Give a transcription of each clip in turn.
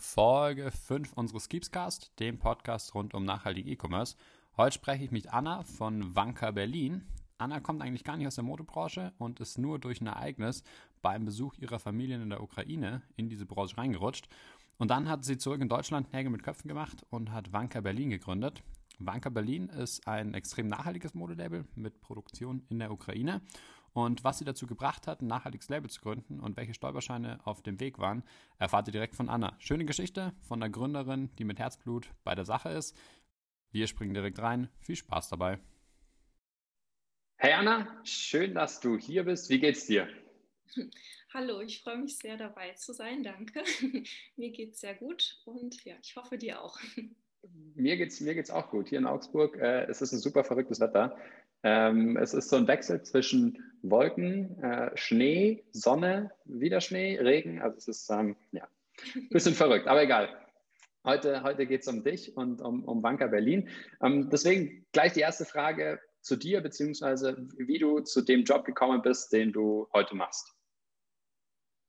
Folge 5 unseres Keepscast, dem Podcast rund um nachhaltigen E-Commerce. Heute spreche ich mit Anna von Wanka Berlin. Anna kommt eigentlich gar nicht aus der Modebranche und ist nur durch ein Ereignis beim Besuch ihrer Familien in der Ukraine in diese Branche reingerutscht. Und dann hat sie zurück in Deutschland Nägel mit Köpfen gemacht und hat Wanka Berlin gegründet. Wanka Berlin ist ein extrem nachhaltiges Modelabel mit Produktion in der Ukraine. Und was sie dazu gebracht hat, ein nachhaltiges Label zu gründen und welche Stolperscheine auf dem Weg waren, erfahrt ihr direkt von Anna. Schöne Geschichte von einer Gründerin, die mit Herzblut bei der Sache ist. Wir springen direkt rein. Viel Spaß dabei. Hey Anna, schön, dass du hier bist. Wie geht's dir? Hallo, ich freue mich sehr dabei zu sein. Danke. Mir geht's sehr gut und ja, ich hoffe dir auch. Mir geht's, mir geht's auch gut. Hier in Augsburg, äh, es ist ein super verrücktes Wetter. Ähm, es ist so ein Wechsel zwischen Wolken, äh, Schnee, Sonne, wieder Schnee, Regen. Also es ist ähm, ja ein bisschen verrückt, aber egal. Heute, heute geht es um dich und um, um Banker Berlin. Ähm, deswegen gleich die erste Frage zu dir, beziehungsweise wie du zu dem Job gekommen bist, den du heute machst.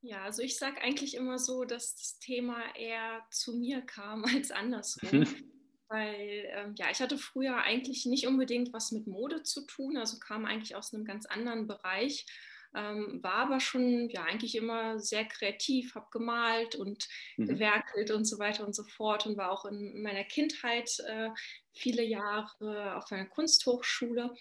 Ja, also ich sage eigentlich immer so, dass das Thema eher zu mir kam als andersrum. weil ähm, ja, ich hatte früher eigentlich nicht unbedingt was mit Mode zu tun, also kam eigentlich aus einem ganz anderen Bereich, ähm, war aber schon ja eigentlich immer sehr kreativ, habe gemalt und mhm. gewerkelt und so weiter und so fort und war auch in meiner Kindheit äh, viele Jahre auf einer Kunsthochschule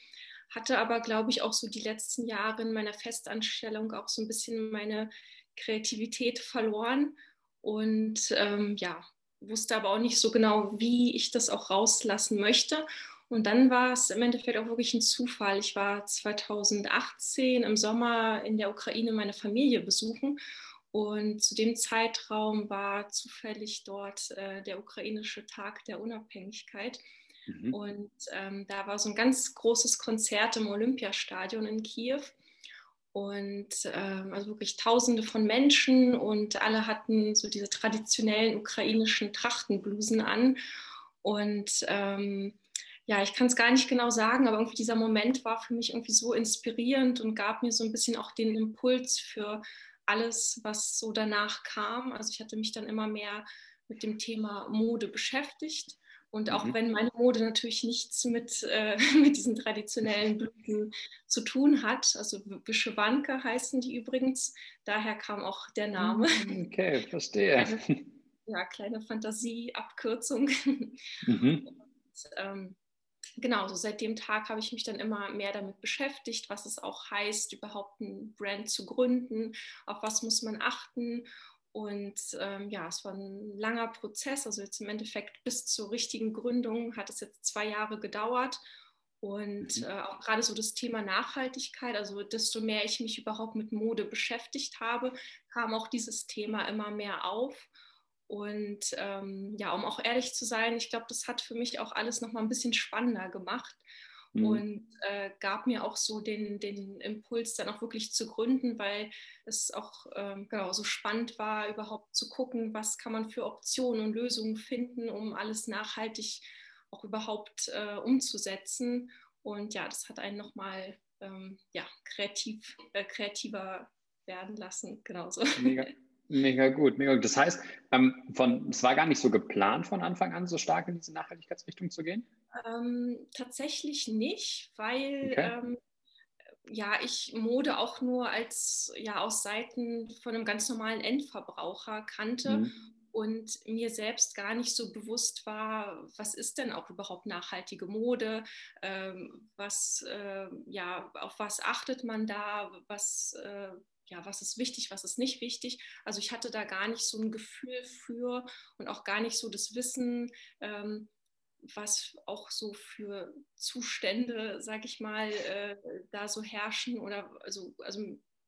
hatte aber, glaube ich, auch so die letzten Jahre in meiner Festanstellung auch so ein bisschen meine Kreativität verloren und ähm, ja, wusste aber auch nicht so genau, wie ich das auch rauslassen möchte. Und dann war es im Endeffekt auch wirklich ein Zufall. Ich war 2018 im Sommer in der Ukraine meine Familie besuchen und zu dem Zeitraum war zufällig dort äh, der ukrainische Tag der Unabhängigkeit. Mhm. Und ähm, da war so ein ganz großes Konzert im Olympiastadion in Kiew und ähm, also wirklich Tausende von Menschen und alle hatten so diese traditionellen ukrainischen Trachtenblusen an. Und ähm, ja, ich kann es gar nicht genau sagen, aber irgendwie dieser Moment war für mich irgendwie so inspirierend und gab mir so ein bisschen auch den Impuls für alles, was so danach kam. Also ich hatte mich dann immer mehr mit dem Thema Mode beschäftigt und auch mhm. wenn meine Mode natürlich nichts mit, äh, mit diesen traditionellen Blüten zu tun hat, also Wischewanke heißen die übrigens, daher kam auch der Name. Mm, okay, verstehe. Kleine, ja, kleine Fantasieabkürzung. Mhm. Und, ähm, genau, so seit dem Tag habe ich mich dann immer mehr damit beschäftigt, was es auch heißt, überhaupt ein Brand zu gründen, auf was muss man achten und ähm, ja, es war ein langer Prozess. Also jetzt im Endeffekt bis zur richtigen Gründung hat es jetzt zwei Jahre gedauert. Und mhm. äh, auch gerade so das Thema Nachhaltigkeit, also desto mehr ich mich überhaupt mit Mode beschäftigt habe, kam auch dieses Thema immer mehr auf. Und ähm, ja, um auch ehrlich zu sein, ich glaube, das hat für mich auch alles nochmal ein bisschen spannender gemacht mhm. und äh, gab mir auch so den, den Impuls, dann auch wirklich zu gründen, weil es auch ähm, genau so spannend war, überhaupt zu gucken, was kann man für Optionen und Lösungen finden, um alles nachhaltig auch überhaupt äh, umzusetzen. Und ja, das hat einen nochmal ähm, ja, kreativ, äh, kreativer werden lassen, genauso. Mega. Mega gut, mega gut. Das heißt, ähm, von, es war gar nicht so geplant von Anfang an, so stark in diese Nachhaltigkeitsrichtung zu gehen? Ähm, tatsächlich nicht, weil okay. ähm, ja, ich Mode auch nur als ja aus Seiten von einem ganz normalen Endverbraucher kannte mhm. und mir selbst gar nicht so bewusst war, was ist denn auch überhaupt nachhaltige Mode, ähm, was äh, ja, auf was achtet man da, was äh, ja, was ist wichtig, was ist nicht wichtig. Also ich hatte da gar nicht so ein Gefühl für und auch gar nicht so das Wissen, ähm, was auch so für Zustände, sag ich mal, äh, da so herrschen oder also, also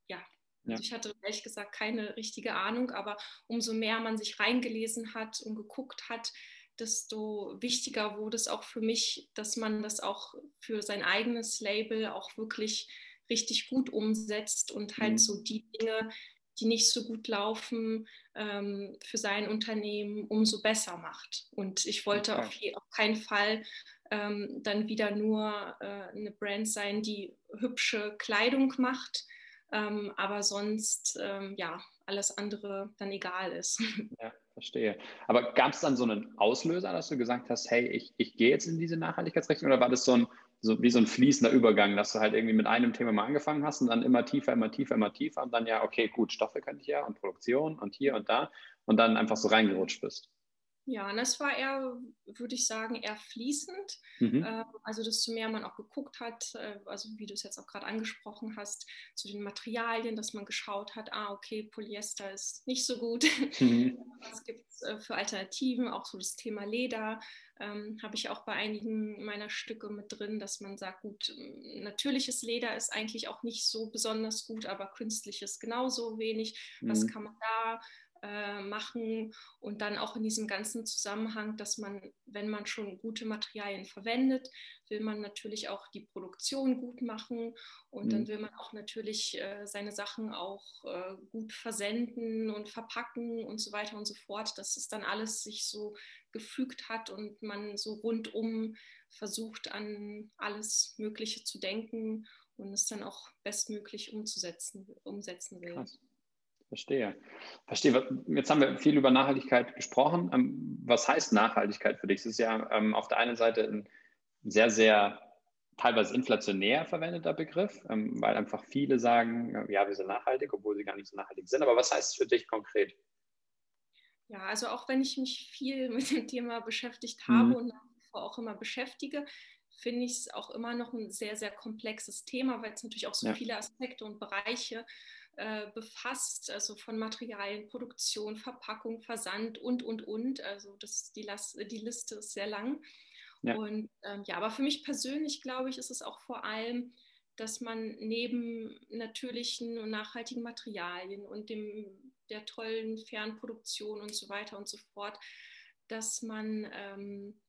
ja. ja. Also ich hatte ehrlich gesagt keine richtige Ahnung, aber umso mehr man sich reingelesen hat und geguckt hat, desto wichtiger wurde es auch für mich, dass man das auch für sein eigenes Label auch wirklich richtig gut umsetzt und halt mhm. so die Dinge, die nicht so gut laufen, ähm, für sein Unternehmen umso besser macht. Und ich wollte okay. auf, je, auf, keinen Fall ähm, dann wieder nur äh, eine Brand sein, die hübsche Kleidung macht, ähm, aber sonst ähm, ja alles andere dann egal ist. Ja, verstehe. Aber gab es dann so einen Auslöser, dass du gesagt hast, hey, ich, ich gehe jetzt in diese Nachhaltigkeitsrichtung oder war das so ein, so wie so ein fließender Übergang, dass du halt irgendwie mit einem Thema mal angefangen hast und dann immer tiefer, immer tiefer, immer tiefer und dann ja, okay, gut, Stoffe könnte ich ja und Produktion und hier und da und dann einfach so reingerutscht bist? Ja, und das war eher, würde ich sagen, eher fließend. Mhm. Ähm, also desto mehr man auch geguckt hat, äh, also wie du es jetzt auch gerade angesprochen hast, zu den Materialien, dass man geschaut hat, ah, okay, Polyester ist nicht so gut. Mhm. Was gibt es äh, für Alternativen? Auch so das Thema Leder ähm, habe ich auch bei einigen meiner Stücke mit drin, dass man sagt, gut, natürliches Leder ist eigentlich auch nicht so besonders gut, aber künstliches genauso wenig. Was mhm. kann man da äh, machen und dann auch in diesem ganzen Zusammenhang, dass man, wenn man schon gute Materialien verwendet, will man natürlich auch die Produktion gut machen und mhm. dann will man auch natürlich äh, seine Sachen auch äh, gut versenden und verpacken und so weiter und so fort, dass es dann alles sich so gefügt hat und man so rundum versucht an alles Mögliche zu denken und es dann auch bestmöglich umzusetzen, umsetzen will. Krass. Verstehe. Verstehe. Jetzt haben wir viel über Nachhaltigkeit gesprochen. Ähm, was heißt Nachhaltigkeit für dich? Es ist ja ähm, auf der einen Seite ein sehr, sehr teilweise inflationär verwendeter Begriff, ähm, weil einfach viele sagen, ja, wir sind nachhaltig, obwohl sie gar nicht so nachhaltig sind. Aber was heißt es für dich konkret? Ja, also auch wenn ich mich viel mit dem Thema beschäftigt habe mhm. und nach wie vor auch immer beschäftige, finde ich es auch immer noch ein sehr, sehr komplexes Thema, weil es natürlich auch so ja. viele Aspekte und Bereiche äh, befasst, also von Materialien, Produktion, Verpackung, Versand und, und, und. Also das, die, Las die Liste ist sehr lang. Ja. Und ähm, ja, aber für mich persönlich, glaube ich, ist es auch vor allem, dass man neben natürlichen und nachhaltigen Materialien und dem, der tollen Fernproduktion und so weiter und so fort, dass man ähm,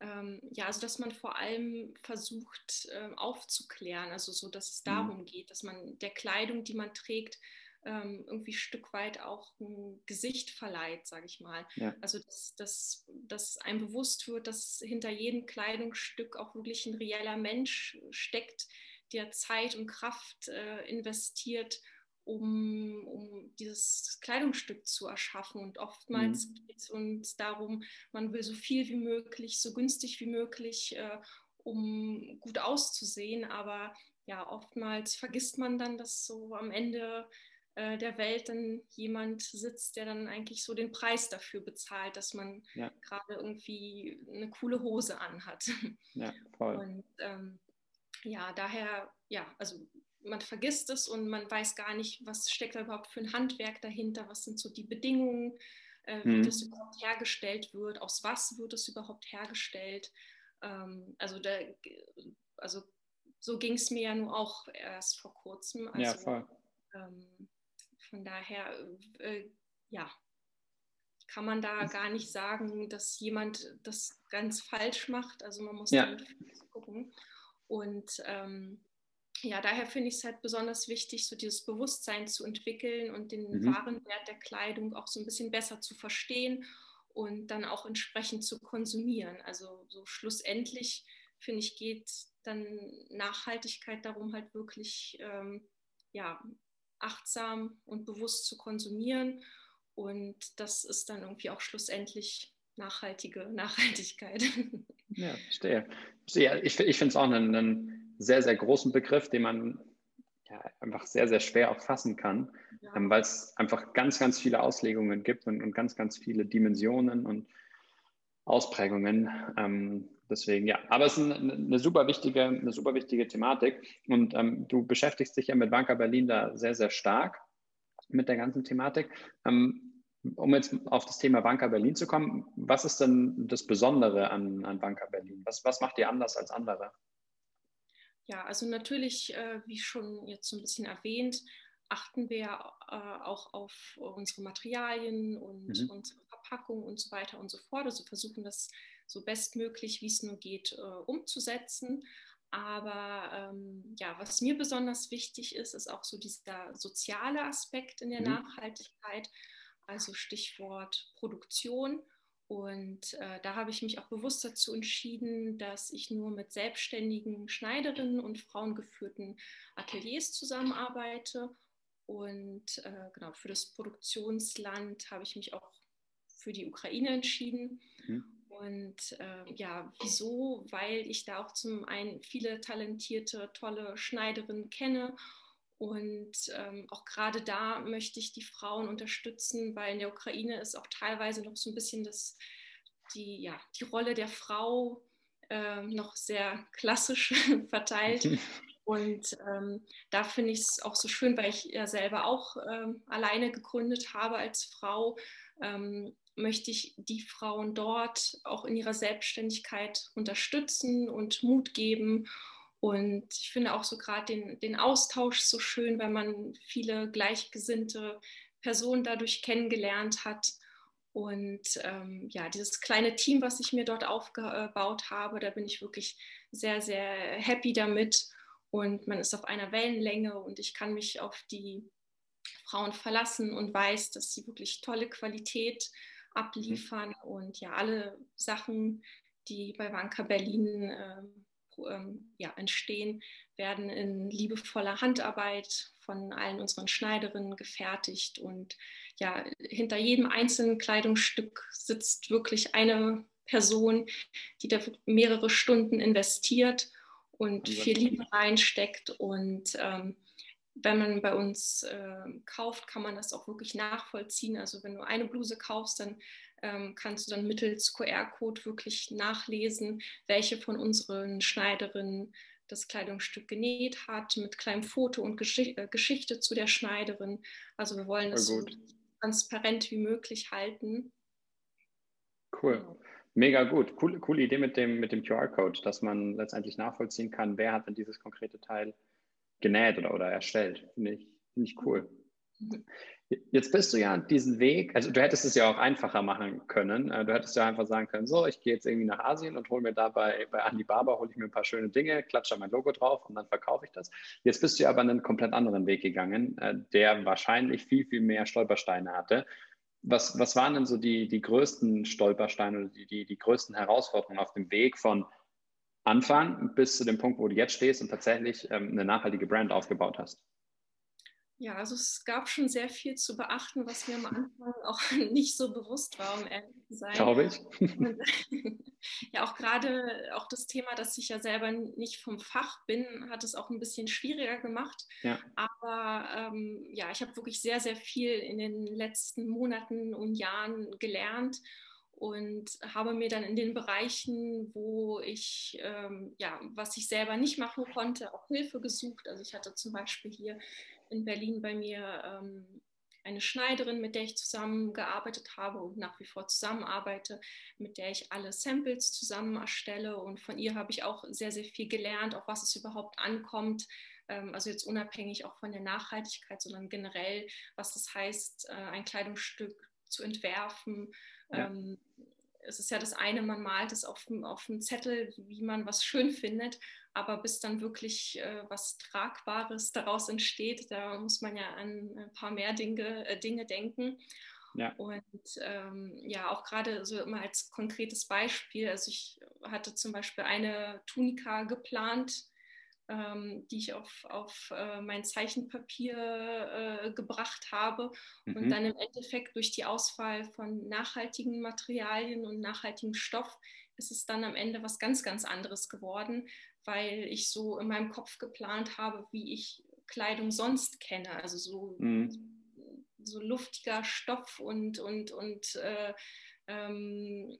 ähm, ja, also dass man vor allem versucht äh, aufzuklären, also so, dass es mhm. darum geht, dass man der Kleidung, die man trägt, ähm, irgendwie ein Stück weit auch ein Gesicht verleiht, sage ich mal. Ja. Also dass, dass, dass einem bewusst wird, dass hinter jedem Kleidungsstück auch wirklich ein reeller Mensch steckt, der Zeit und Kraft äh, investiert, um, um dieses Kleidungsstück zu erschaffen. Und oftmals mhm. geht es uns darum, man will so viel wie möglich, so günstig wie möglich, äh, um gut auszusehen. Aber ja, oftmals vergisst man dann, dass so am Ende äh, der Welt dann jemand sitzt, der dann eigentlich so den Preis dafür bezahlt, dass man ja. gerade irgendwie eine coole Hose anhat. Ja, voll. Und ähm, ja, daher, ja, also man vergisst es und man weiß gar nicht, was steckt da überhaupt für ein Handwerk dahinter, was sind so die Bedingungen, äh, wie mhm. das überhaupt hergestellt wird, aus was wird es überhaupt hergestellt. Ähm, also, da, also so ging es mir ja nur auch erst vor kurzem. Also, ja, voll. Ähm, von daher, äh, ja, kann man da gar nicht sagen, dass jemand das ganz falsch macht. Also man muss ja. gucken. Und ähm, ja, daher finde ich es halt besonders wichtig, so dieses Bewusstsein zu entwickeln und den mhm. wahren Wert der Kleidung auch so ein bisschen besser zu verstehen und dann auch entsprechend zu konsumieren. Also so schlussendlich, finde ich, geht dann Nachhaltigkeit darum, halt wirklich ähm, ja, achtsam und bewusst zu konsumieren. Und das ist dann irgendwie auch schlussendlich nachhaltige Nachhaltigkeit. Ja, verstehe. Ich, ich finde es auch einen, einen sehr, sehr großen Begriff, den man ja, einfach sehr, sehr schwer auch fassen kann, ja. ähm, weil es einfach ganz, ganz viele Auslegungen gibt und, und ganz, ganz viele Dimensionen und Ausprägungen. Ähm, deswegen, ja, aber es ist eine, eine, super wichtige, eine super wichtige Thematik und ähm, du beschäftigst dich ja mit Banca Berlin da sehr, sehr stark mit der ganzen Thematik. Ähm, um jetzt auf das Thema Banca Berlin zu kommen, was ist denn das Besondere an, an Banca Berlin? Was, was macht ihr anders als andere? Ja, also natürlich, äh, wie schon jetzt so ein bisschen erwähnt, achten wir äh, auch auf unsere Materialien und mhm. unsere Verpackung und so weiter und so fort. Also versuchen das so bestmöglich, wie es nur geht, äh, umzusetzen. Aber ähm, ja, was mir besonders wichtig ist, ist auch so dieser soziale Aspekt in der mhm. Nachhaltigkeit. Also Stichwort Produktion und äh, da habe ich mich auch bewusst dazu entschieden, dass ich nur mit selbstständigen Schneiderinnen und frauengeführten Ateliers zusammenarbeite. Und äh, genau für das Produktionsland habe ich mich auch für die Ukraine entschieden. Mhm. Und äh, ja, wieso? Weil ich da auch zum einen viele talentierte, tolle Schneiderinnen kenne. Und ähm, auch gerade da möchte ich die Frauen unterstützen, weil in der Ukraine ist auch teilweise noch so ein bisschen das, die, ja, die Rolle der Frau äh, noch sehr klassisch verteilt. Und ähm, da finde ich es auch so schön, weil ich ja selber auch ähm, alleine gegründet habe als Frau, ähm, möchte ich die Frauen dort auch in ihrer Selbstständigkeit unterstützen und Mut geben. Und ich finde auch so gerade den, den Austausch so schön, weil man viele gleichgesinnte Personen dadurch kennengelernt hat. Und ähm, ja, dieses kleine Team, was ich mir dort aufgebaut habe, da bin ich wirklich sehr, sehr happy damit. Und man ist auf einer Wellenlänge und ich kann mich auf die Frauen verlassen und weiß, dass sie wirklich tolle Qualität abliefern und ja, alle Sachen, die bei Wanka Berlin ähm, ähm, ja, entstehen, werden in liebevoller Handarbeit von allen unseren Schneiderinnen gefertigt und ja, hinter jedem einzelnen Kleidungsstück sitzt wirklich eine Person, die da mehrere Stunden investiert und viel Liebe reinsteckt und ähm, wenn man bei uns äh, kauft, kann man das auch wirklich nachvollziehen. Also wenn du eine Bluse kaufst, dann ähm, kannst du dann mittels QR-Code wirklich nachlesen, welche von unseren Schneiderinnen das Kleidungsstück genäht hat, mit kleinem Foto und Geschicht äh, Geschichte zu der Schneiderin. Also wir wollen das so transparent wie möglich halten. Cool. Genau. Mega gut. Coole, coole Idee mit dem, mit dem QR-Code, dass man letztendlich nachvollziehen kann, wer hat denn dieses konkrete Teil genäht oder, oder erstellt. Finde ich, find ich cool. Jetzt bist du ja diesen Weg, also du hättest es ja auch einfacher machen können. Äh, du hättest ja einfach sagen können, so, ich gehe jetzt irgendwie nach Asien und hole mir da bei, Alibaba, hole ich mir ein paar schöne Dinge, klatsche mein Logo drauf und dann verkaufe ich das. Jetzt bist du aber einen komplett anderen Weg gegangen, äh, der wahrscheinlich viel, viel mehr Stolpersteine hatte. Was, was waren denn so die, die größten Stolpersteine oder die, die, die größten Herausforderungen auf dem Weg von Anfang bis zu dem Punkt, wo du jetzt stehst und tatsächlich ähm, eine nachhaltige Brand aufgebaut hast? Ja, also es gab schon sehr viel zu beachten, was mir am Anfang auch nicht so bewusst war, um ehrlich zu sein. Glaube ich. ja, auch gerade auch das Thema, dass ich ja selber nicht vom Fach bin, hat es auch ein bisschen schwieriger gemacht. Ja. Aber ähm, ja, ich habe wirklich sehr, sehr viel in den letzten Monaten und Jahren gelernt und habe mir dann in den Bereichen, wo ich, ähm, ja, was ich selber nicht machen konnte, auch Hilfe gesucht. Also ich hatte zum Beispiel hier in Berlin bei mir ähm, eine Schneiderin, mit der ich zusammengearbeitet habe und nach wie vor zusammenarbeite, mit der ich alle Samples zusammen erstelle. Und von ihr habe ich auch sehr, sehr viel gelernt, auf was es überhaupt ankommt. Ähm, also jetzt unabhängig auch von der Nachhaltigkeit, sondern generell, was das heißt, äh, ein Kleidungsstück zu entwerfen. Ja. Es ist ja das eine, man malt es auf, auf einem Zettel, wie man was schön findet, aber bis dann wirklich äh, was Tragbares daraus entsteht, da muss man ja an ein paar mehr Dinge, äh, Dinge denken. Ja. Und ähm, ja, auch gerade so immer als konkretes Beispiel, also ich hatte zum Beispiel eine Tunika geplant, ähm, die ich auf, auf äh, mein Zeichenpapier äh, gebracht habe mhm. und dann im Endeffekt durch die Auswahl von nachhaltigen Materialien und nachhaltigem Stoff ist es dann am Ende was ganz, ganz anderes geworden, weil ich so in meinem Kopf geplant habe, wie ich Kleidung sonst kenne. Also so, mhm. so luftiger Stoff und, und, und äh, ähm,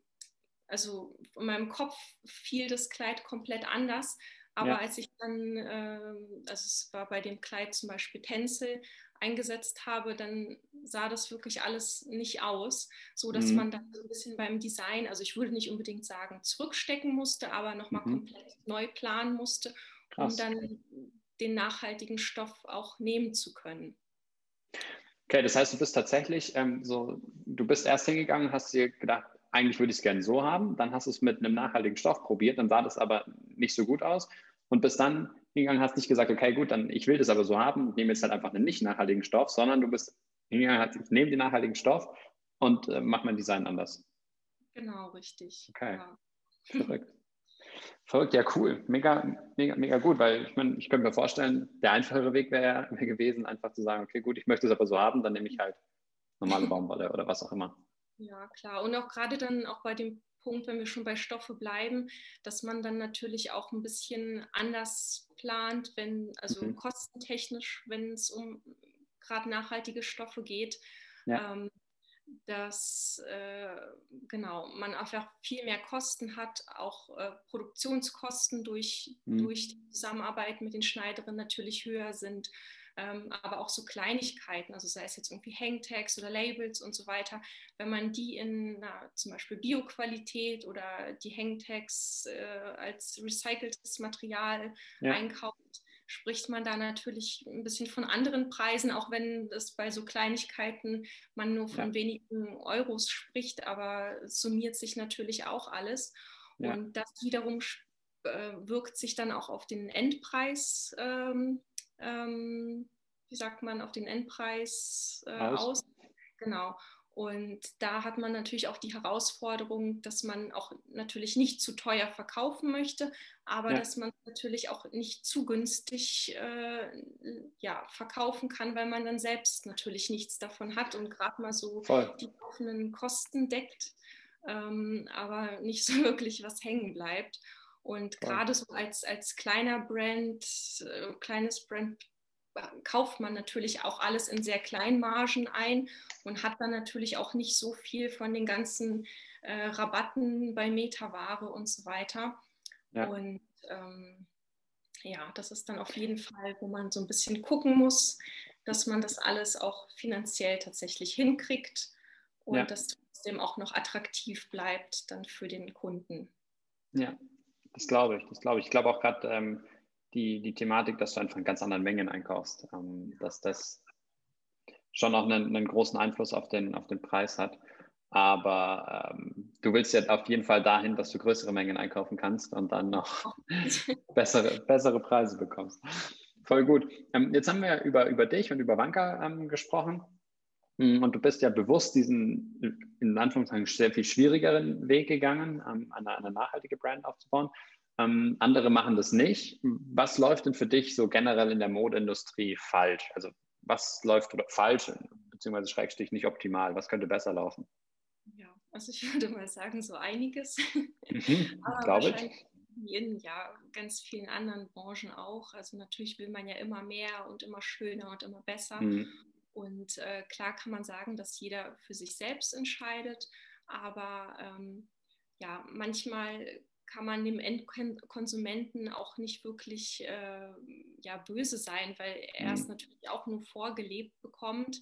also in meinem Kopf fiel das Kleid komplett anders. Aber ja. als ich dann, äh, also es war bei dem Kleid zum Beispiel Tänzel, eingesetzt habe, dann sah das wirklich alles nicht aus, so dass mhm. man dann so ein bisschen beim Design, also ich würde nicht unbedingt sagen zurückstecken musste, aber nochmal mhm. komplett neu planen musste, Krass. um dann den nachhaltigen Stoff auch nehmen zu können. Okay, das heißt, du bist tatsächlich ähm, so, du bist erst hingegangen, hast dir gedacht, eigentlich würde ich es gerne so haben, dann hast du es mit einem nachhaltigen Stoff probiert, dann sah das aber nicht so gut aus und bis dann hingegangen, hast nicht gesagt, okay, gut, dann ich will das aber so haben, nehme jetzt halt einfach einen nicht nachhaltigen Stoff, sondern du bist hingegangen, hast, ich nehme den nachhaltigen Stoff und äh, mache mein Design anders. Genau, richtig. Okay. Ja. Verrückt. Verrückt, ja, cool. Mega, mega, mega gut, weil ich meine, ich könnte mir vorstellen, der einfachere Weg wäre wär gewesen, einfach zu sagen, okay, gut, ich möchte es aber so haben, dann nehme ich halt normale Baumwolle oder was auch immer. Ja, klar. Und auch gerade dann auch bei dem Punkt, wenn wir schon bei Stoffe bleiben, dass man dann natürlich auch ein bisschen anders plant, wenn, also mhm. kostentechnisch, wenn es um gerade nachhaltige Stoffe geht. Ja. Ähm, dass äh, genau man einfach viel mehr Kosten hat, auch äh, Produktionskosten durch, mhm. durch die Zusammenarbeit mit den Schneiderinnen natürlich höher sind ähm, aber auch so Kleinigkeiten, also sei es jetzt irgendwie Hangtags oder Labels und so weiter, wenn man die in na, zum Beispiel Bioqualität oder die Hangtags äh, als recyceltes Material ja. einkauft, spricht man da natürlich ein bisschen von anderen Preisen, auch wenn es bei so Kleinigkeiten man nur von ja. wenigen Euros spricht, aber summiert sich natürlich auch alles. Ja. Und das wiederum äh, wirkt sich dann auch auf den Endpreis ähm, ähm, wie sagt man, auf den Endpreis äh, aus. aus. Genau. Und da hat man natürlich auch die Herausforderung, dass man auch natürlich nicht zu teuer verkaufen möchte, aber ja. dass man natürlich auch nicht zu günstig äh, ja, verkaufen kann, weil man dann selbst natürlich nichts davon hat und gerade mal so Voll. die offenen Kosten deckt, ähm, aber nicht so wirklich was hängen bleibt. Und gerade so als, als kleiner Brand, äh, kleines Brand äh, kauft man natürlich auch alles in sehr kleinen Margen ein und hat dann natürlich auch nicht so viel von den ganzen äh, Rabatten bei Metaware und so weiter. Ja. Und ähm, ja, das ist dann auf jeden Fall, wo man so ein bisschen gucken muss, dass man das alles auch finanziell tatsächlich hinkriegt und ja. das trotzdem auch noch attraktiv bleibt dann für den Kunden. Ja, das glaube ich, das glaube ich. Ich glaube auch gerade ähm, die, die Thematik, dass du einfach in ganz anderen Mengen einkaufst, ähm, dass das schon auch einen, einen, großen Einfluss auf den, auf den Preis hat. Aber ähm, du willst ja auf jeden Fall dahin, dass du größere Mengen einkaufen kannst und dann noch bessere, bessere Preise bekommst. Voll gut. Ähm, jetzt haben wir über, über dich und über Wanka ähm, gesprochen. Hm, und du bist ja bewusst diesen, in Anführungszeichen, sehr viel schwierigeren Weg gegangen, ähm, eine, eine, nachhaltige Brand aufzubauen. Ähm, andere machen das nicht. Was läuft denn für dich so generell in der Modeindustrie falsch? Also was läuft falsch, beziehungsweise Schrägstrich nicht optimal? Was könnte besser laufen? Ja, also ich würde mal sagen, so einiges. Mhm, Glaube ich. In ja, ganz vielen anderen Branchen auch. Also natürlich will man ja immer mehr und immer schöner und immer besser. Mhm. Und äh, klar kann man sagen, dass jeder für sich selbst entscheidet, aber ähm, ja, manchmal kann man dem Endkonsumenten auch nicht wirklich äh, ja, böse sein, weil er es mhm. natürlich auch nur vorgelebt bekommt.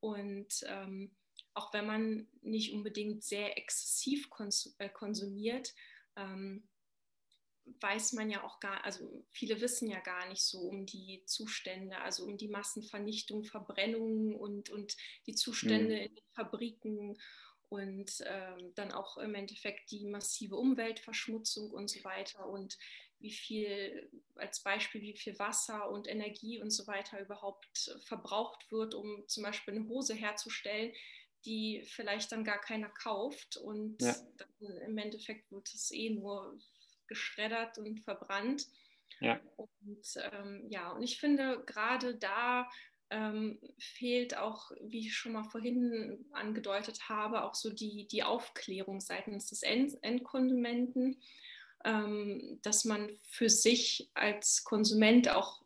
Und ähm, auch wenn man nicht unbedingt sehr exzessiv äh, konsumiert, ähm, weiß man ja auch gar, also viele wissen ja gar nicht so um die Zustände, also um die Massenvernichtung, Verbrennung und, und die Zustände mhm. in den Fabriken und ähm, dann auch im Endeffekt die massive Umweltverschmutzung und so weiter und wie viel, als Beispiel, wie viel Wasser und Energie und so weiter überhaupt verbraucht wird, um zum Beispiel eine Hose herzustellen, die vielleicht dann gar keiner kauft und ja. im Endeffekt wird es eh nur geschreddert und verbrannt. Ja. Und ähm, ja, und ich finde gerade da ähm, fehlt auch, wie ich schon mal vorhin angedeutet habe, auch so die, die Aufklärung seitens des End Endkonsumenten, ähm, dass man für sich als Konsument auch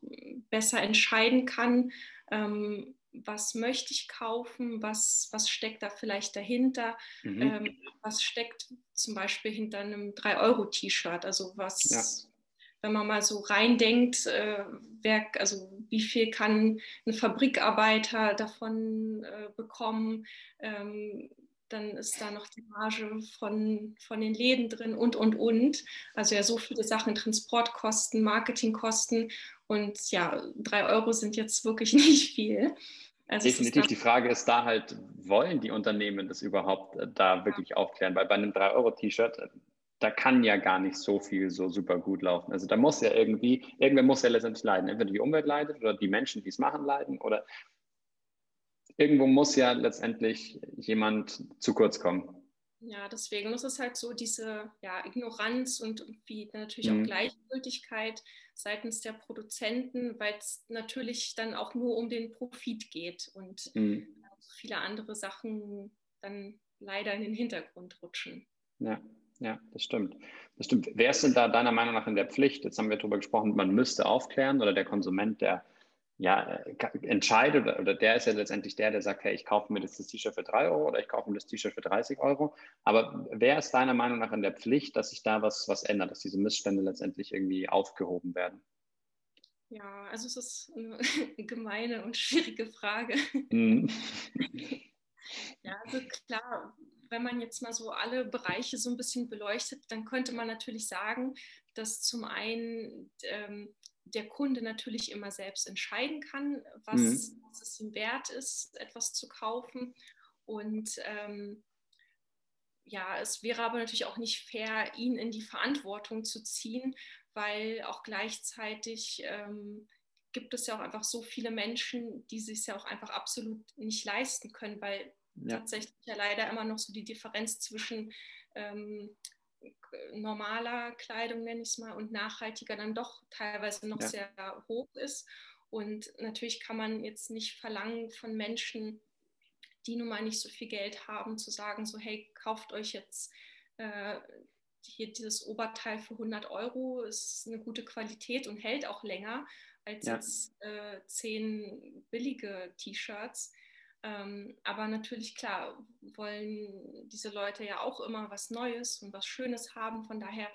besser entscheiden kann, ähm, was möchte ich kaufen, was, was steckt da vielleicht dahinter, mhm. ähm, was steckt zum Beispiel hinter einem 3-Euro-T-Shirt, also was, ja. wenn man mal so reindenkt, äh, wer, also wie viel kann ein Fabrikarbeiter davon äh, bekommen, ähm, dann ist da noch die Marge von, von den Läden drin und, und, und. Also ja, so viele Sachen, Transportkosten, Marketingkosten und ja, drei Euro sind jetzt wirklich nicht viel. Also Definitiv. Die Frage ist da halt, wollen die Unternehmen das überhaupt äh, da wirklich aufklären? Weil bei einem 3-Euro-T-Shirt, äh, da kann ja gar nicht so viel so super gut laufen. Also da muss ja irgendwie, irgendwer muss ja letztendlich leiden. Entweder die Umwelt leidet oder die Menschen, die es machen, leiden oder irgendwo muss ja letztendlich jemand zu kurz kommen. Ja, deswegen ist es halt so diese ja, Ignoranz und wie natürlich mhm. auch Gleichgültigkeit seitens der Produzenten, weil es natürlich dann auch nur um den Profit geht und mhm. viele andere Sachen dann leider in den Hintergrund rutschen. Ja, ja, das stimmt. Das stimmt. Wer ist denn da deiner Meinung nach in der Pflicht? Jetzt haben wir darüber gesprochen, man müsste aufklären oder der Konsument, der ja, entscheidet oder der ist ja letztendlich der, der sagt, hey, ich kaufe mir das T-Shirt für 3 Euro oder ich kaufe mir das T-Shirt für 30 Euro. Aber wer ist deiner Meinung nach in der Pflicht, dass sich da was, was ändert, dass diese Missstände letztendlich irgendwie aufgehoben werden? Ja, also es ist eine gemeine und schwierige Frage. Mhm. ja, also klar, wenn man jetzt mal so alle Bereiche so ein bisschen beleuchtet, dann könnte man natürlich sagen, dass zum einen ähm, der Kunde natürlich immer selbst entscheiden kann, was, mhm. was es ihm wert ist, etwas zu kaufen. Und ähm, ja, es wäre aber natürlich auch nicht fair, ihn in die Verantwortung zu ziehen, weil auch gleichzeitig ähm, gibt es ja auch einfach so viele Menschen, die sich ja auch einfach absolut nicht leisten können, weil ja. tatsächlich ja leider immer noch so die Differenz zwischen ähm, normaler Kleidung, nenne ich es mal, und nachhaltiger dann doch teilweise noch ja. sehr hoch ist. Und natürlich kann man jetzt nicht verlangen von Menschen, die nun mal nicht so viel Geld haben, zu sagen, so hey, kauft euch jetzt äh, hier dieses Oberteil für 100 Euro, ist eine gute Qualität und hält auch länger als ja. jetzt äh, zehn billige T-Shirts. Ähm, aber natürlich, klar, wollen diese Leute ja auch immer was Neues und was Schönes haben. Von daher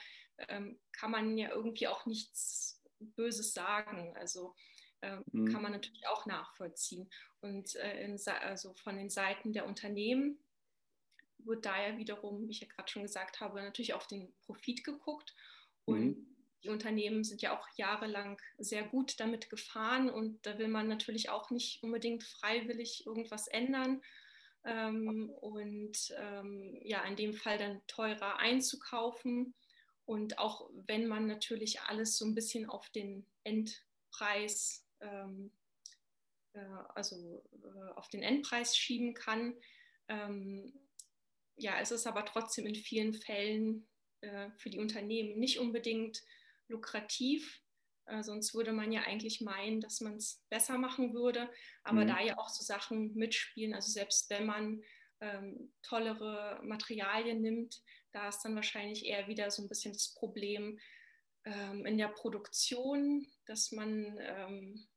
ähm, kann man ja irgendwie auch nichts Böses sagen. Also ähm, mhm. kann man natürlich auch nachvollziehen. Und äh, in, also von den Seiten der Unternehmen wird da ja wiederum, wie ich ja gerade schon gesagt habe, natürlich auf den Profit geguckt. Und mhm die Unternehmen sind ja auch jahrelang sehr gut damit gefahren und da will man natürlich auch nicht unbedingt freiwillig irgendwas ändern. Ähm, und ähm, ja, in dem Fall dann teurer einzukaufen. Und auch wenn man natürlich alles so ein bisschen auf den Endpreis, ähm, äh, also äh, auf den Endpreis schieben kann, ähm, ja, es ist aber trotzdem in vielen Fällen äh, für die Unternehmen nicht unbedingt lukrativ. Äh, sonst würde man ja eigentlich meinen, dass man es besser machen würde. Aber mhm. da ja auch so Sachen mitspielen, also selbst wenn man ähm, tollere Materialien nimmt, da ist dann wahrscheinlich eher wieder so ein bisschen das Problem ähm, in der Produktion, dass man, ähm,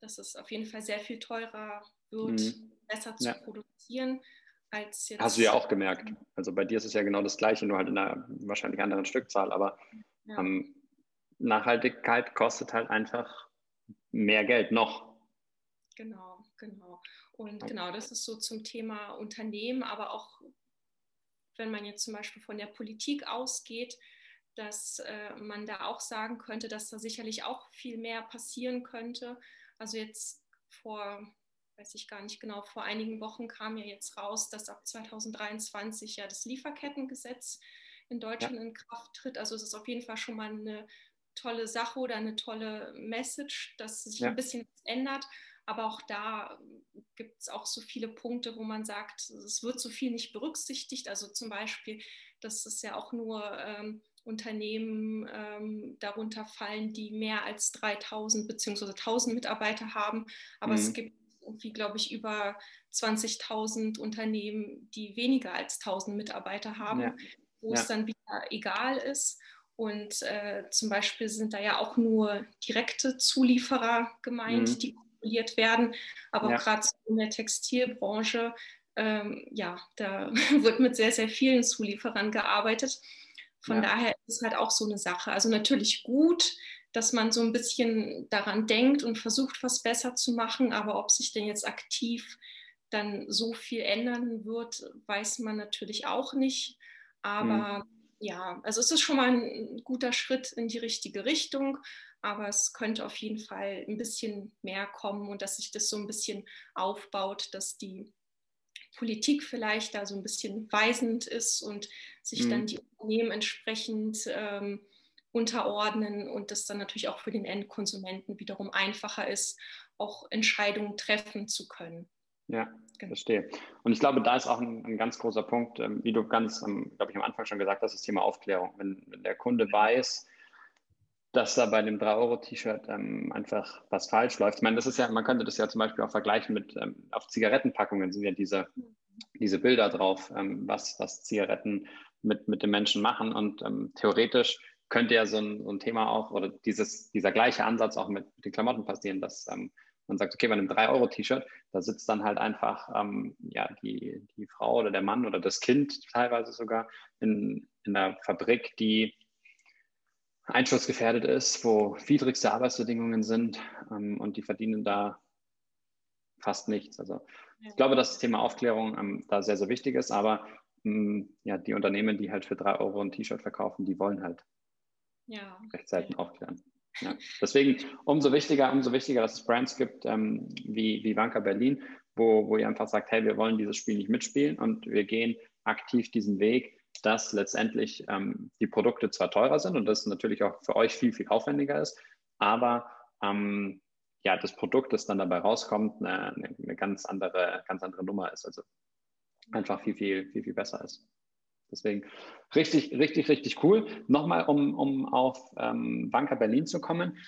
dass es auf jeden Fall sehr viel teurer wird, mhm. besser zu ja. produzieren. Als jetzt Hast du ja auch gemerkt. Also bei dir ist es ja genau das Gleiche, nur halt in einer wahrscheinlich anderen Stückzahl. Aber ja. ähm, Nachhaltigkeit kostet halt einfach mehr Geld noch. Genau, genau. Und genau, das ist so zum Thema Unternehmen, aber auch wenn man jetzt zum Beispiel von der Politik ausgeht, dass äh, man da auch sagen könnte, dass da sicherlich auch viel mehr passieren könnte. Also jetzt vor, weiß ich gar nicht genau, vor einigen Wochen kam ja jetzt raus, dass ab 2023 ja das Lieferkettengesetz in Deutschland ja. in Kraft tritt. Also es ist auf jeden Fall schon mal eine tolle Sache oder eine tolle Message, dass sich ja. ein bisschen was ändert. Aber auch da gibt es auch so viele Punkte, wo man sagt, es wird so viel nicht berücksichtigt. Also zum Beispiel, dass es ja auch nur ähm, Unternehmen ähm, darunter fallen, die mehr als 3000 bzw. 1000 Mitarbeiter haben. Aber mhm. es gibt irgendwie, glaube ich, über 20.000 Unternehmen, die weniger als 1000 Mitarbeiter haben, ja. wo ja. es dann wieder egal ist. Und äh, zum Beispiel sind da ja auch nur direkte Zulieferer gemeint, mhm. die kontrolliert werden. Aber ja. gerade in der Textilbranche, ähm, ja, da wird mit sehr, sehr vielen Zulieferern gearbeitet. Von ja. daher ist es halt auch so eine Sache. Also natürlich gut, dass man so ein bisschen daran denkt und versucht, was besser zu machen. Aber ob sich denn jetzt aktiv dann so viel ändern wird, weiß man natürlich auch nicht. Aber mhm ja, also es ist schon mal ein guter Schritt in die richtige Richtung, aber es könnte auf jeden Fall ein bisschen mehr kommen und dass sich das so ein bisschen aufbaut, dass die Politik vielleicht da so ein bisschen weisend ist und sich mhm. dann die Unternehmen entsprechend ähm, unterordnen und das dann natürlich auch für den Endkonsumenten wiederum einfacher ist, auch Entscheidungen treffen zu können. Ja, genau. verstehe. Und ich glaube, da ist auch ein, ein ganz großer Punkt, ähm, wie du ganz, ähm, glaube ich, am Anfang schon gesagt hast, das Thema Aufklärung. Wenn, wenn der Kunde weiß, dass da bei dem 3-Euro-T-Shirt ähm, einfach was falsch läuft. Ich meine, das ist ja, man könnte das ja zum Beispiel auch vergleichen mit, ähm, auf Zigarettenpackungen sind ja diese diese Bilder drauf, ähm, was, was Zigaretten mit, mit den Menschen machen. Und ähm, theoretisch könnte ja so ein, so ein, Thema auch oder dieses, dieser gleiche Ansatz auch mit, mit den Klamotten passieren, dass ähm, man sagt, okay, bei einem 3-Euro-T-Shirt, da sitzt dann halt einfach ähm, ja, die, die Frau oder der Mann oder das Kind teilweise sogar in, in einer Fabrik, die einschussgefährdet ist, wo widrigste Arbeitsbedingungen sind ähm, und die verdienen da fast nichts. Also ich glaube, dass das Thema Aufklärung ähm, da sehr, sehr wichtig ist, aber mh, ja, die Unternehmen, die halt für drei Euro ein T-Shirt verkaufen, die wollen halt ja. recht selten aufklären. Ja. Deswegen umso wichtiger, umso wichtiger, dass es Brands gibt ähm, wie, wie Vanka Berlin, wo, wo ihr einfach sagt, hey, wir wollen dieses Spiel nicht mitspielen und wir gehen aktiv diesen Weg, dass letztendlich ähm, die Produkte zwar teurer sind und das natürlich auch für euch viel, viel aufwendiger ist, aber ähm, ja, das Produkt, das dann dabei rauskommt, eine, eine, ganz andere, ganz andere Nummer ist. Also einfach viel, viel, viel, viel besser ist. Deswegen richtig, richtig, richtig cool. Nochmal, um, um auf ähm, Banker Berlin zu kommen.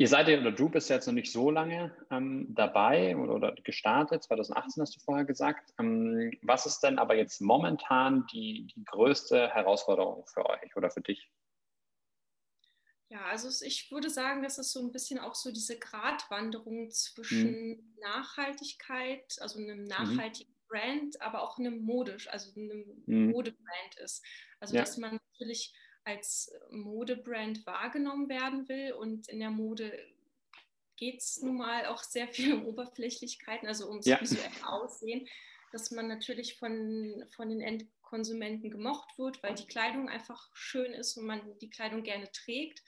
Ihr seid ja, oder du bist jetzt noch nicht so lange ähm, dabei oder, oder, gestartet, 2018 hast du vorher gesagt. Ähm, was ist denn aber jetzt momentan die, die größte Herausforderung für euch oder für dich? Ja, also ich würde sagen, das ist so ein bisschen auch so diese Gratwanderung zwischen mhm. Nachhaltigkeit, also einem mhm. nachhaltigen. Brand, aber auch einem modisch, also einem mhm. Modebrand ist. Also ja. dass man natürlich als Modebrand wahrgenommen werden will. Und in der Mode geht es nun mal auch sehr viel um Oberflächlichkeiten, also ums ja. visuelle Aussehen, dass man natürlich von, von den Endkonsumenten gemocht wird, weil die Kleidung einfach schön ist und man die Kleidung gerne trägt.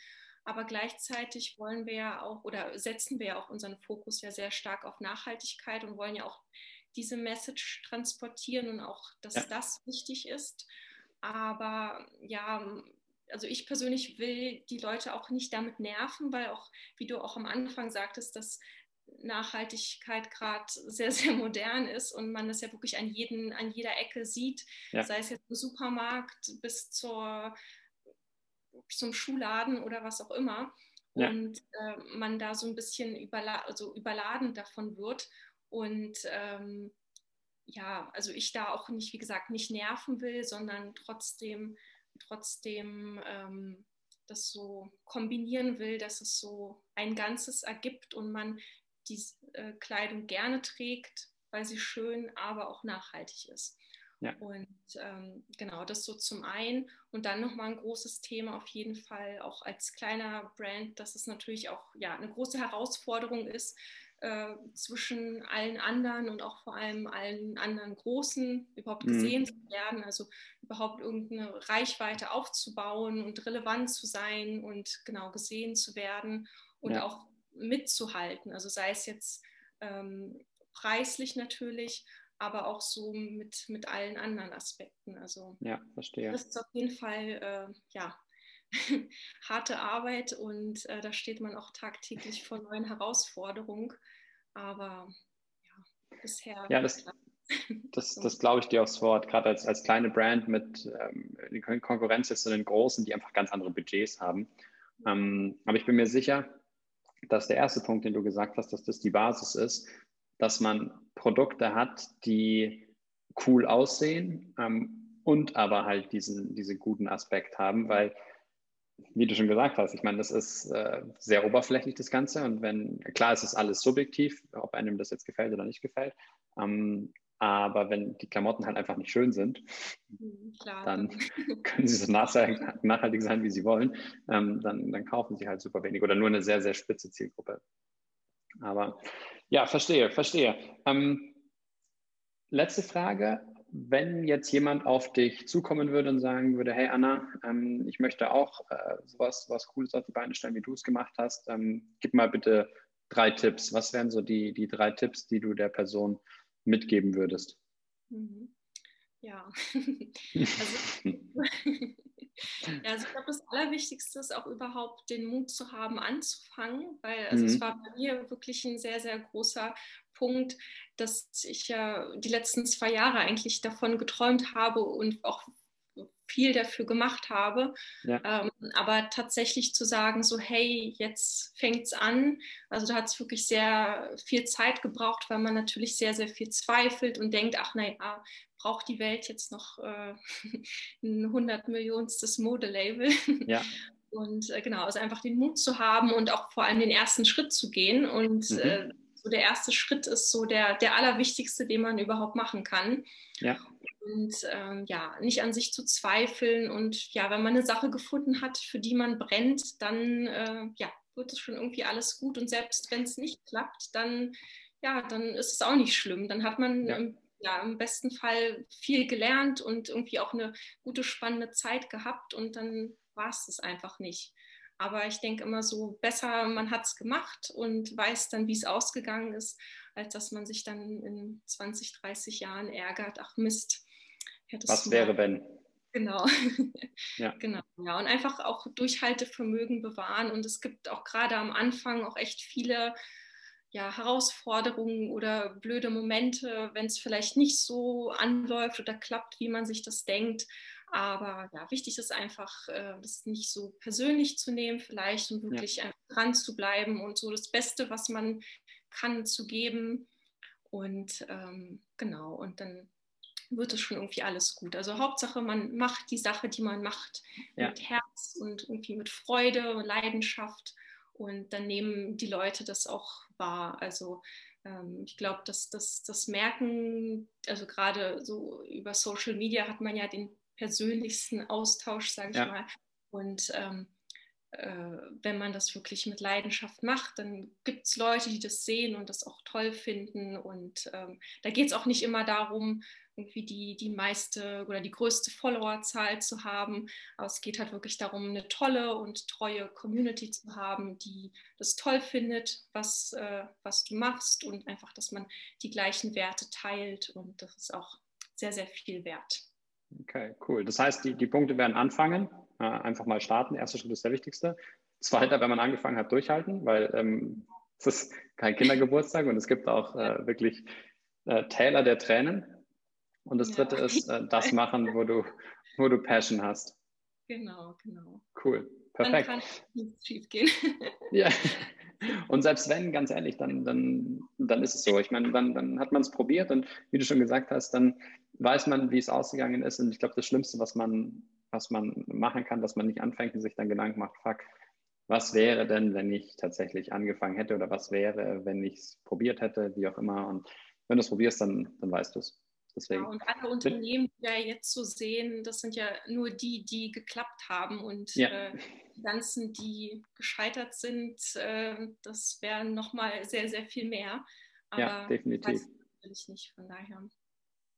Aber gleichzeitig wollen wir ja auch oder setzen wir ja auch unseren Fokus ja sehr stark auf Nachhaltigkeit und wollen ja auch diese Message transportieren und auch, dass ja. das wichtig ist. Aber ja, also ich persönlich will die Leute auch nicht damit nerven, weil auch, wie du auch am Anfang sagtest, dass Nachhaltigkeit gerade sehr, sehr modern ist und man das ja wirklich an, jeden, an jeder Ecke sieht, ja. sei es jetzt im Supermarkt bis zur, zum Schuhladen oder was auch immer. Ja. Und äh, man da so ein bisschen überla also überladen davon wird. Und ähm, ja, also ich da auch nicht, wie gesagt, nicht nerven will, sondern trotzdem trotzdem ähm, das so kombinieren will, dass es so ein Ganzes ergibt und man die äh, Kleidung gerne trägt, weil sie schön, aber auch nachhaltig ist. Ja. Und ähm, genau, das so zum einen. Und dann nochmal ein großes Thema auf jeden Fall, auch als kleiner Brand, dass es natürlich auch ja, eine große Herausforderung ist, äh, zwischen allen anderen und auch vor allem allen anderen Großen überhaupt mhm. gesehen mhm. zu werden, also überhaupt irgendeine Reichweite aufzubauen und relevant zu sein und genau gesehen zu werden und ja. auch mitzuhalten. Also sei es jetzt ähm, preislich natürlich, aber auch so mit, mit allen anderen Aspekten. Also ja, verstehe. Das ist auf jeden Fall äh, ja, harte Arbeit und äh, da steht man auch tagtäglich vor neuen Herausforderungen. Aber ja, bisher. Ja, das, das, das glaube ich dir aufs Wort. Gerade als, als kleine Brand mit ähm, Konkurrenz jetzt zu den Großen, die einfach ganz andere Budgets haben. Ähm, aber ich bin mir sicher, dass der erste Punkt, den du gesagt hast, dass das die Basis ist, dass man Produkte hat, die cool aussehen ähm, und aber halt diesen, diesen guten Aspekt haben, weil wie du schon gesagt hast, ich meine, das ist äh, sehr oberflächlich, das Ganze. Und wenn, klar, es ist alles subjektiv, ob einem das jetzt gefällt oder nicht gefällt. Ähm, aber wenn die Klamotten halt einfach nicht schön sind, mhm, klar, dann können sie so nachhaltig sein, wie sie wollen. Ähm, dann, dann kaufen sie halt super wenig oder nur eine sehr, sehr spitze Zielgruppe. Aber ja, verstehe, verstehe. Ähm, letzte Frage wenn jetzt jemand auf dich zukommen würde und sagen würde, hey Anna, ähm, ich möchte auch äh, sowas, was Cooles auf die Beine stellen, wie du es gemacht hast, ähm, gib mal bitte drei Tipps. Was wären so die, die drei Tipps, die du der Person mitgeben würdest? Mhm. Ja, also, ja, also ich glaube, das Allerwichtigste ist auch überhaupt den Mut zu haben, anzufangen, weil also mhm. es war bei mir wirklich ein sehr, sehr großer Punkt, dass ich ja die letzten zwei Jahre eigentlich davon geträumt habe und auch viel dafür gemacht habe. Ja. Ähm, aber tatsächlich zu sagen, so hey, jetzt fängt es an. Also da hat es wirklich sehr viel Zeit gebraucht, weil man natürlich sehr, sehr viel zweifelt und denkt, ach nein, ah, braucht die Welt jetzt noch äh, ein 100 Millionstes Modelabel? Ja. Und äh, genau, also einfach den Mut zu haben und auch vor allem den ersten Schritt zu gehen. Und mhm. äh, so der erste Schritt ist so der, der allerwichtigste, den man überhaupt machen kann. Ja. Und ähm, ja, nicht an sich zu zweifeln. Und ja, wenn man eine Sache gefunden hat, für die man brennt, dann äh, ja, wird es schon irgendwie alles gut. Und selbst wenn es nicht klappt, dann ja, dann ist es auch nicht schlimm. Dann hat man ja. Im, ja, im besten Fall viel gelernt und irgendwie auch eine gute, spannende Zeit gehabt und dann war es das einfach nicht. Aber ich denke immer so, besser man hat es gemacht und weiß dann, wie es ausgegangen ist, als dass man sich dann in 20, 30 Jahren ärgert, ach Mist. Was wäre, wenn? Genau. ja. genau. Ja, und einfach auch Durchhaltevermögen bewahren. Und es gibt auch gerade am Anfang auch echt viele ja, Herausforderungen oder blöde Momente, wenn es vielleicht nicht so anläuft oder klappt, wie man sich das denkt. Aber ja, wichtig ist einfach, äh, das nicht so persönlich zu nehmen, vielleicht und wirklich ja. dran zu bleiben und so das Beste, was man kann, zu geben. Und ähm, genau, und dann wird es schon irgendwie alles gut. Also Hauptsache, man macht die Sache, die man macht, ja. mit Herz und irgendwie mit Freude und Leidenschaft. Und dann nehmen die Leute das auch wahr. Also ähm, ich glaube, dass das, Merken, also gerade so über Social Media hat man ja den persönlichsten Austausch, sage ich ja. mal. Und ähm, äh, wenn man das wirklich mit Leidenschaft macht, dann gibt es Leute, die das sehen und das auch toll finden. Und ähm, da geht es auch nicht immer darum, irgendwie die, die meiste oder die größte Followerzahl zu haben. Aber es geht halt wirklich darum, eine tolle und treue Community zu haben, die das toll findet, was, äh, was du machst und einfach, dass man die gleichen Werte teilt. Und das ist auch sehr, sehr viel wert. Okay, cool. Das heißt, die, die Punkte werden anfangen, äh, einfach mal starten. Erster Schritt ist der wichtigste. Zweiter, wenn man angefangen hat, durchhalten, weil ähm, es ist kein Kindergeburtstag und es gibt auch äh, wirklich äh, Täler der Tränen. Und das dritte ja. ist äh, das machen, wo du, wo du Passion hast. Genau, genau. Cool, perfekt. Dann kann nichts schief gehen. ja. Und selbst wenn, ganz ehrlich, dann, dann, dann ist es so. Ich meine, dann, dann hat man es probiert und wie du schon gesagt hast, dann weiß man, wie es ausgegangen ist. Und ich glaube, das Schlimmste, was man, was man machen kann, dass man nicht anfängt und sich dann Gedanken macht, fuck, was wäre denn, wenn ich tatsächlich angefangen hätte oder was wäre, wenn ich es probiert hätte, wie auch immer. Und wenn du es probierst, dann, dann weißt du es. Deswegen. Ja, und alle Unternehmen, die wir jetzt so sehen, das sind ja nur die, die geklappt haben. Und ja. äh, die ganzen, die gescheitert sind, äh, das wären nochmal sehr, sehr viel mehr. Aber ja, definitiv. Das natürlich nicht, von daher.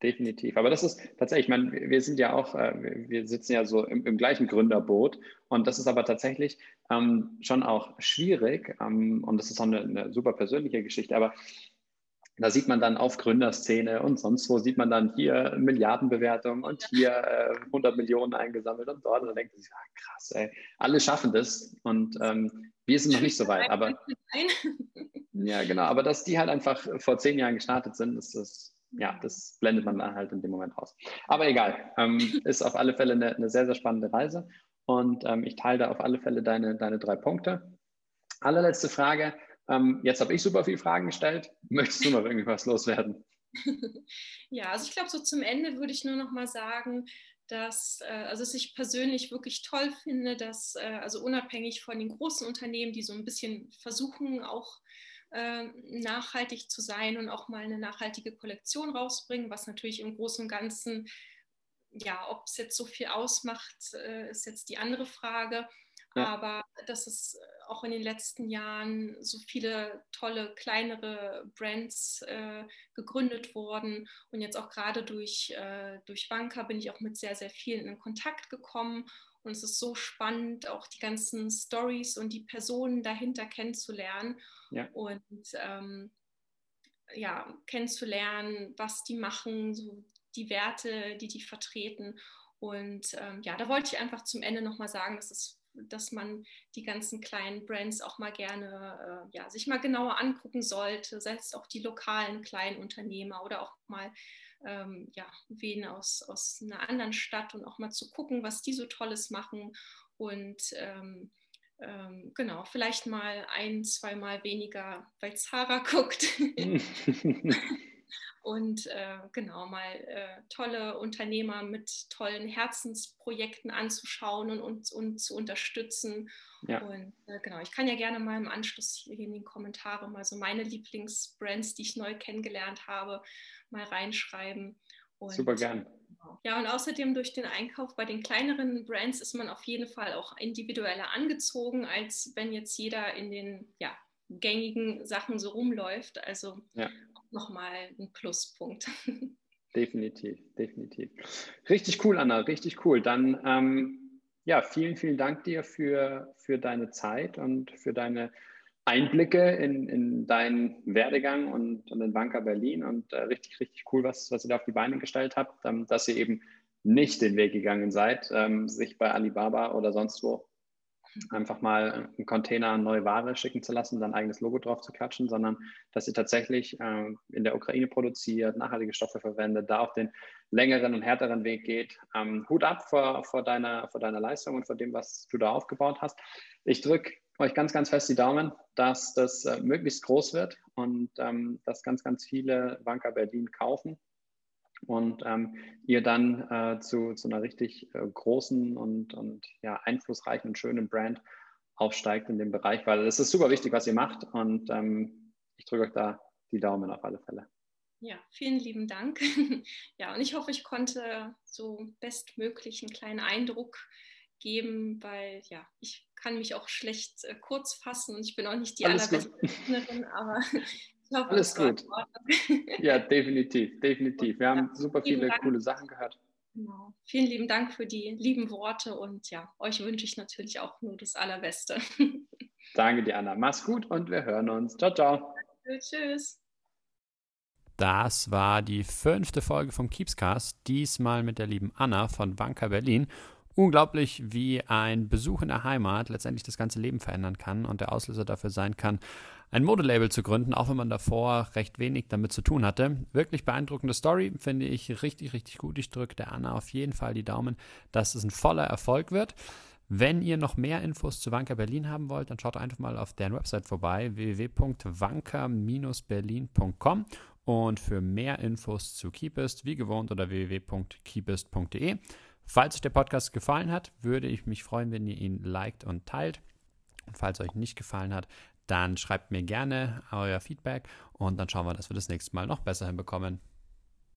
Definitiv. Aber das ist tatsächlich, ich meine, wir sind ja auch, äh, wir sitzen ja so im, im gleichen Gründerboot und das ist aber tatsächlich ähm, schon auch schwierig ähm, und das ist auch eine, eine super persönliche Geschichte, aber da sieht man dann auf Gründerszene und sonst wo sieht man dann hier Milliardenbewertungen und hier äh, 100 Millionen eingesammelt und dort. Und dann denkt man sich, ah, krass, ey, alle schaffen das und ähm, wir sind noch nicht so weit. Aber ja, genau. Aber dass die halt einfach vor zehn Jahren gestartet sind, ist das, ja, das blendet man dann halt in dem Moment aus. Aber egal, ähm, ist auf alle Fälle eine, eine, sehr, sehr spannende Reise und ähm, ich teile da auf alle Fälle deine, deine drei Punkte. Allerletzte Frage. Ähm, jetzt habe ich super viele Fragen gestellt. Möchtest du noch irgendwie was loswerden? Ja, also ich glaube, so zum Ende würde ich nur noch mal sagen, dass, äh, also dass ich persönlich wirklich toll finde, dass, äh, also unabhängig von den großen Unternehmen, die so ein bisschen versuchen, auch äh, nachhaltig zu sein und auch mal eine nachhaltige Kollektion rausbringen, was natürlich im Großen und Ganzen, ja, ob es jetzt so viel ausmacht, äh, ist jetzt die andere Frage. Ja. Aber dass es auch in den letzten Jahren so viele tolle kleinere Brands äh, gegründet wurden. Und jetzt auch gerade durch, äh, durch Banca bin ich auch mit sehr, sehr vielen in Kontakt gekommen. Und es ist so spannend, auch die ganzen Stories und die Personen dahinter kennenzulernen. Ja. Und ähm, ja, kennenzulernen, was die machen, so die Werte, die die vertreten. Und ähm, ja, da wollte ich einfach zum Ende nochmal sagen, dass es dass man die ganzen kleinen Brands auch mal gerne, äh, ja, sich mal genauer angucken sollte, sei es auch die lokalen kleinen Unternehmer oder auch mal ähm, ja, wen aus, aus einer anderen Stadt und auch mal zu gucken, was die so Tolles machen und ähm, ähm, genau, vielleicht mal ein, zweimal weniger bei Zara guckt. und äh, genau mal äh, tolle Unternehmer mit tollen Herzensprojekten anzuschauen und, und, und zu unterstützen. Ja. Und äh, genau, ich kann ja gerne mal im Anschluss hier in den Kommentaren mal so meine Lieblingsbrands, die ich neu kennengelernt habe, mal reinschreiben. Und, Super gern. Genau. Ja, und außerdem durch den Einkauf bei den kleineren Brands ist man auf jeden Fall auch individueller angezogen, als wenn jetzt jeder in den ja, gängigen Sachen so rumläuft. Also ja. nochmal ein Pluspunkt. Definitiv, definitiv. Richtig cool, Anna, richtig cool. Dann ähm, ja, vielen, vielen Dank dir für, für deine Zeit und für deine Einblicke in, in deinen Werdegang und, und in Banker Berlin und äh, richtig, richtig cool, was, was ihr da auf die Beine gestellt habt, ähm, dass ihr eben nicht den Weg gegangen seid, ähm, sich bei Alibaba oder sonst wo einfach mal einen Container neue Ware schicken zu lassen, sein eigenes Logo drauf zu klatschen, sondern dass ihr tatsächlich äh, in der Ukraine produziert, nachhaltige Stoffe verwendet, da auf den längeren und härteren Weg geht. Ähm, Hut ab vor, vor, deiner, vor deiner Leistung und vor dem, was du da aufgebaut hast. Ich drücke euch ganz, ganz fest die Daumen, dass das äh, möglichst groß wird und ähm, dass ganz, ganz viele Banker Berlin kaufen und ähm, ihr dann äh, zu, zu einer richtig äh, großen und, und ja, einflussreichen und schönen Brand aufsteigt in dem Bereich, weil es ist super wichtig, was ihr macht und ähm, ich drücke euch da die Daumen auf alle Fälle. Ja, vielen lieben Dank. ja, und ich hoffe, ich konnte so bestmöglich einen kleinen Eindruck geben, weil ja, ich kann mich auch schlecht äh, kurz fassen und ich bin auch nicht die allerbeste Rednerin, aber hoffe, Alles gut. ja, definitiv, definitiv. Wir ja, haben super viele Dank. coole Sachen gehört. Genau. Vielen lieben Dank für die lieben Worte und ja, euch wünsche ich natürlich auch nur das Allerbeste. Danke dir, Anna. Mach's gut und wir hören uns. Ciao, ciao. Danke, tschüss. Das war die fünfte Folge vom Keepscast, diesmal mit der lieben Anna von Banker Berlin unglaublich, wie ein Besuch in der Heimat letztendlich das ganze Leben verändern kann und der Auslöser dafür sein kann, ein Modelabel zu gründen, auch wenn man davor recht wenig damit zu tun hatte. Wirklich beeindruckende Story, finde ich richtig, richtig gut. Ich drücke der Anna auf jeden Fall die Daumen, dass es ein voller Erfolg wird. Wenn ihr noch mehr Infos zu Wanker Berlin haben wollt, dann schaut einfach mal auf deren Website vorbei, www.wanker-berlin.com und für mehr Infos zu Keepist, wie gewohnt, oder www.keepist.de. Falls euch der Podcast gefallen hat, würde ich mich freuen, wenn ihr ihn liked und teilt. Und falls euch nicht gefallen hat, dann schreibt mir gerne euer Feedback und dann schauen wir, dass wir das nächste Mal noch besser hinbekommen.